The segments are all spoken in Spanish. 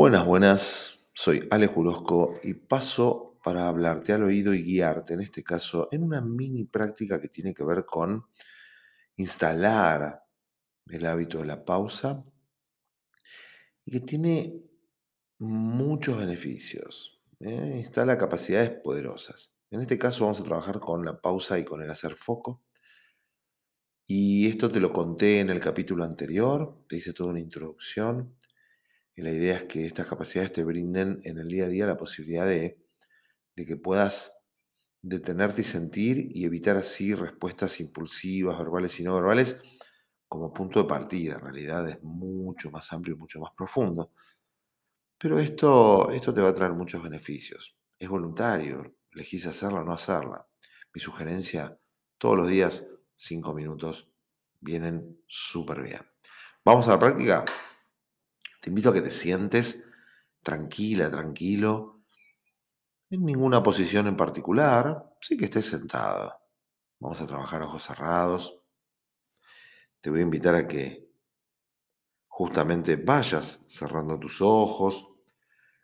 Buenas, buenas. Soy Alex Jurosco y paso para hablarte al oído y guiarte, en este caso, en una mini práctica que tiene que ver con instalar el hábito de la pausa y que tiene muchos beneficios. ¿eh? Instala capacidades poderosas. En este caso vamos a trabajar con la pausa y con el hacer foco. Y esto te lo conté en el capítulo anterior, te hice toda una introducción. Y la idea es que estas capacidades te brinden en el día a día la posibilidad de, de que puedas detenerte y sentir y evitar así respuestas impulsivas, verbales y no verbales, como punto de partida. En realidad es mucho más amplio y mucho más profundo. Pero esto, esto te va a traer muchos beneficios. Es voluntario, elegís hacerla o no hacerla. Mi sugerencia, todos los días, cinco minutos, vienen súper bien. Vamos a la práctica. Te invito a que te sientes tranquila, tranquilo, en ninguna posición en particular, sí que estés sentada. Vamos a trabajar ojos cerrados. Te voy a invitar a que justamente vayas cerrando tus ojos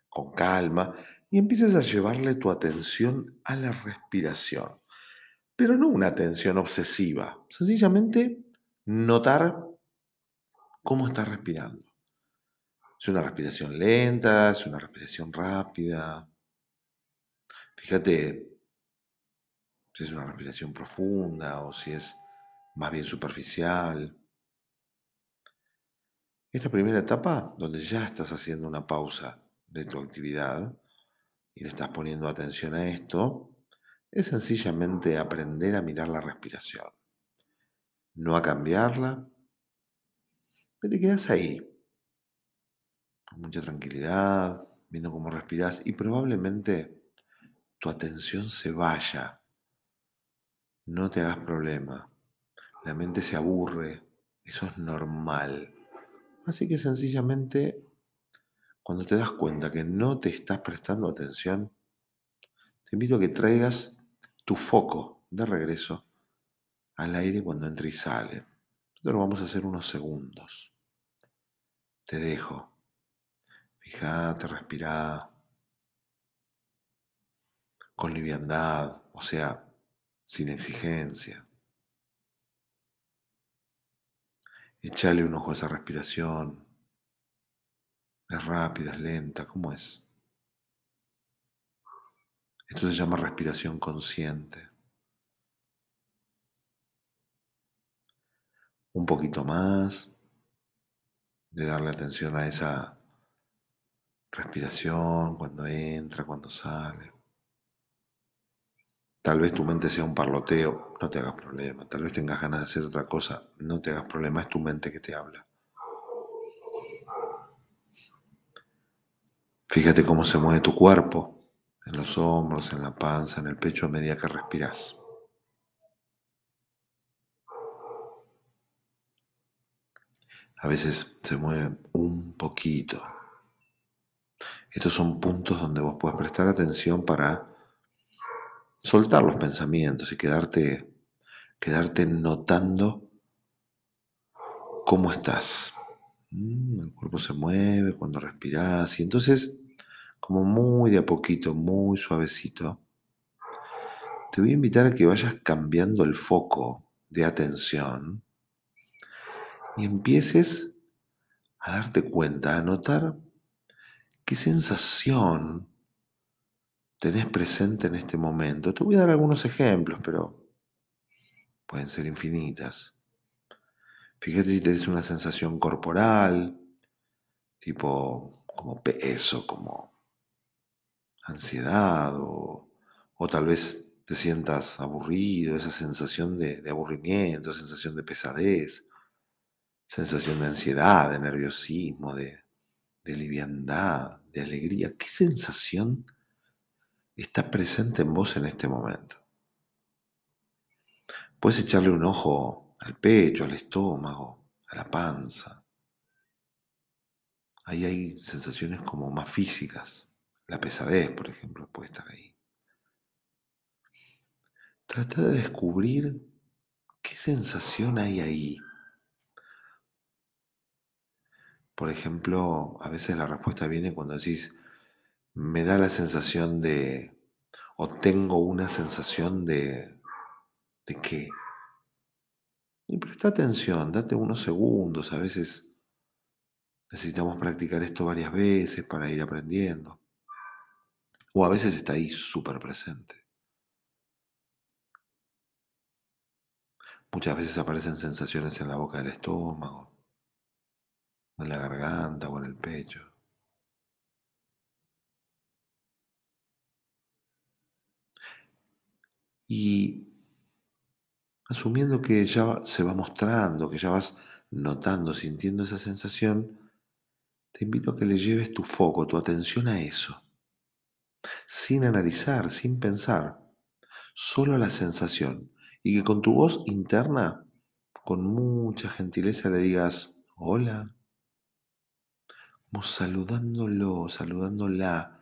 con calma y empieces a llevarle tu atención a la respiración. Pero no una atención obsesiva, sencillamente notar cómo estás respirando. Es una respiración lenta, es una respiración rápida. Fíjate si es una respiración profunda o si es más bien superficial. Esta primera etapa, donde ya estás haciendo una pausa de tu actividad y le estás poniendo atención a esto, es sencillamente aprender a mirar la respiración, no a cambiarla. Te quedas ahí, mucha tranquilidad, viendo cómo respiras y probablemente tu atención se vaya. No te hagas problema. La mente se aburre, eso es normal. Así que sencillamente cuando te das cuenta que no te estás prestando atención, te invito a que traigas tu foco de regreso al aire cuando entra y sale. Lo vamos a hacer unos segundos. Te dejo. Fíjate, respira con liviandad, o sea, sin exigencia. Echale un ojo a esa respiración. Es rápida, es lenta, ¿cómo es? Esto se llama respiración consciente. Un poquito más de darle atención a esa respiración cuando entra, cuando sale. Tal vez tu mente sea un parloteo, no te hagas problema. Tal vez tengas ganas de hacer otra cosa, no te hagas problema, es tu mente que te habla. Fíjate cómo se mueve tu cuerpo, en los hombros, en la panza, en el pecho a medida que respiras. A veces se mueve un poquito. Estos son puntos donde vos puedes prestar atención para soltar los pensamientos y quedarte, quedarte notando cómo estás. Mm, el cuerpo se mueve cuando respiras y entonces, como muy de a poquito, muy suavecito, te voy a invitar a que vayas cambiando el foco de atención y empieces a darte cuenta, a notar qué sensación tenés presente en este momento. Te voy a dar algunos ejemplos, pero pueden ser infinitas. Fíjate si tenés una sensación corporal, tipo como peso, como ansiedad, o, tal vez te sientas aburrido, esa sensación de, aburrimiento, sensación de pesadez, sensación de ansiedad, de nerviosismo, de, de liviandad, de alegría. ¿Qué sensación está presente en vos en este momento? Puedes echarle un ojo al pecho, al estómago, a la panza. Ahí hay sensaciones como más físicas. La pesadez, por ejemplo, puede estar ahí. Trata de descubrir qué sensación hay ahí. Por ejemplo, a veces la respuesta viene cuando decís, me da la sensación de, o tengo una sensación de, ¿de qué? Y presta atención, date unos segundos, a veces necesitamos practicar esto varias veces para ir aprendiendo. O a veces está ahí súper presente. Muchas veces aparecen sensaciones en la boca del estómago, en la garganta o en el pecho. Y asumiendo que ya se va mostrando, que ya vas notando, sintiendo esa sensación, te invito a que le lleves tu foco, tu atención a eso, sin analizar, sin pensar, solo a la sensación, y que con tu voz interna, con mucha gentileza le digas, hola, como saludándolo, saludándola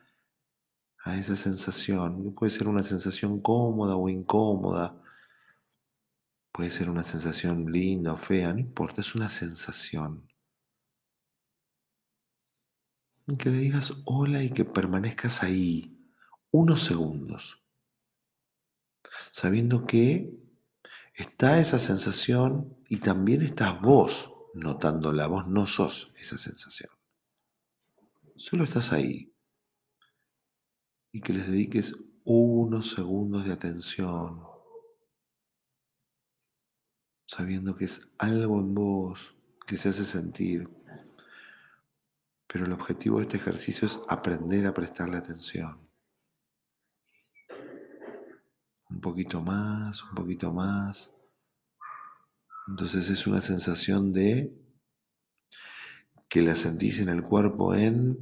a esa sensación, puede ser una sensación cómoda o incómoda, puede ser una sensación linda o fea, no importa, es una sensación. Que le digas hola y que permanezcas ahí unos segundos, sabiendo que está esa sensación y también estás vos notándola, vos no sos esa sensación. Solo estás ahí. Y que les dediques unos segundos de atención, sabiendo que es algo en vos que se hace sentir. Pero el objetivo de este ejercicio es aprender a prestarle atención. Un poquito más, un poquito más. Entonces es una sensación de que la sentís en el cuerpo en...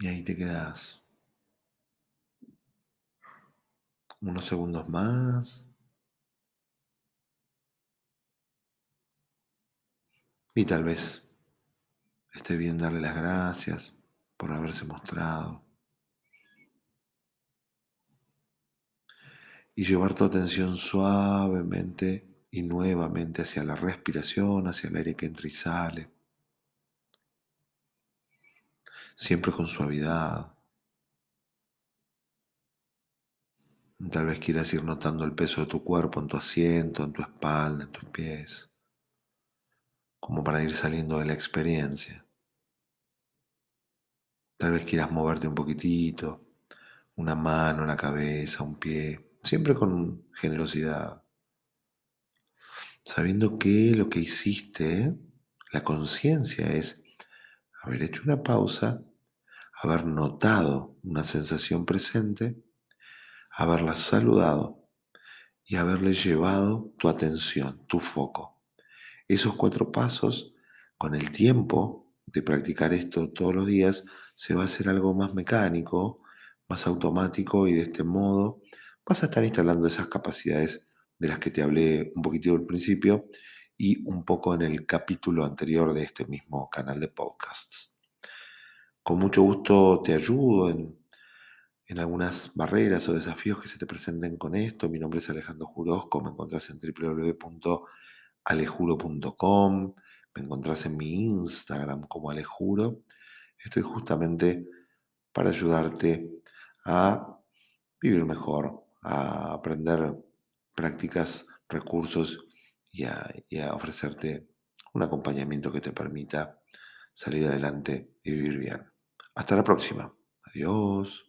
Y ahí te quedas. Unos segundos más. Y tal vez esté bien darle las gracias por haberse mostrado. Y llevar tu atención suavemente y nuevamente hacia la respiración, hacia el aire que entra y sale. Siempre con suavidad. Tal vez quieras ir notando el peso de tu cuerpo en tu asiento, en tu espalda, en tus pies como para ir saliendo de la experiencia. Tal vez quieras moverte un poquitito, una mano, la cabeza, un pie, siempre con generosidad, sabiendo que lo que hiciste, la conciencia es haber hecho una pausa, haber notado una sensación presente, haberla saludado y haberle llevado tu atención, tu foco. Esos cuatro pasos, con el tiempo de practicar esto todos los días, se va a hacer algo más mecánico, más automático y de este modo vas a estar instalando esas capacidades de las que te hablé un poquitito al principio y un poco en el capítulo anterior de este mismo canal de podcasts. Con mucho gusto te ayudo en, en algunas barreras o desafíos que se te presenten con esto. Mi nombre es Alejandro Jurosco, me encontrás en www alejuro.com, me encontrás en mi Instagram como alejuro. Estoy justamente para ayudarte a vivir mejor, a aprender prácticas, recursos y a, ofrecerte un acompañamiento que te permita salir adelante y vivir bien. Hasta la próxima. Adiós.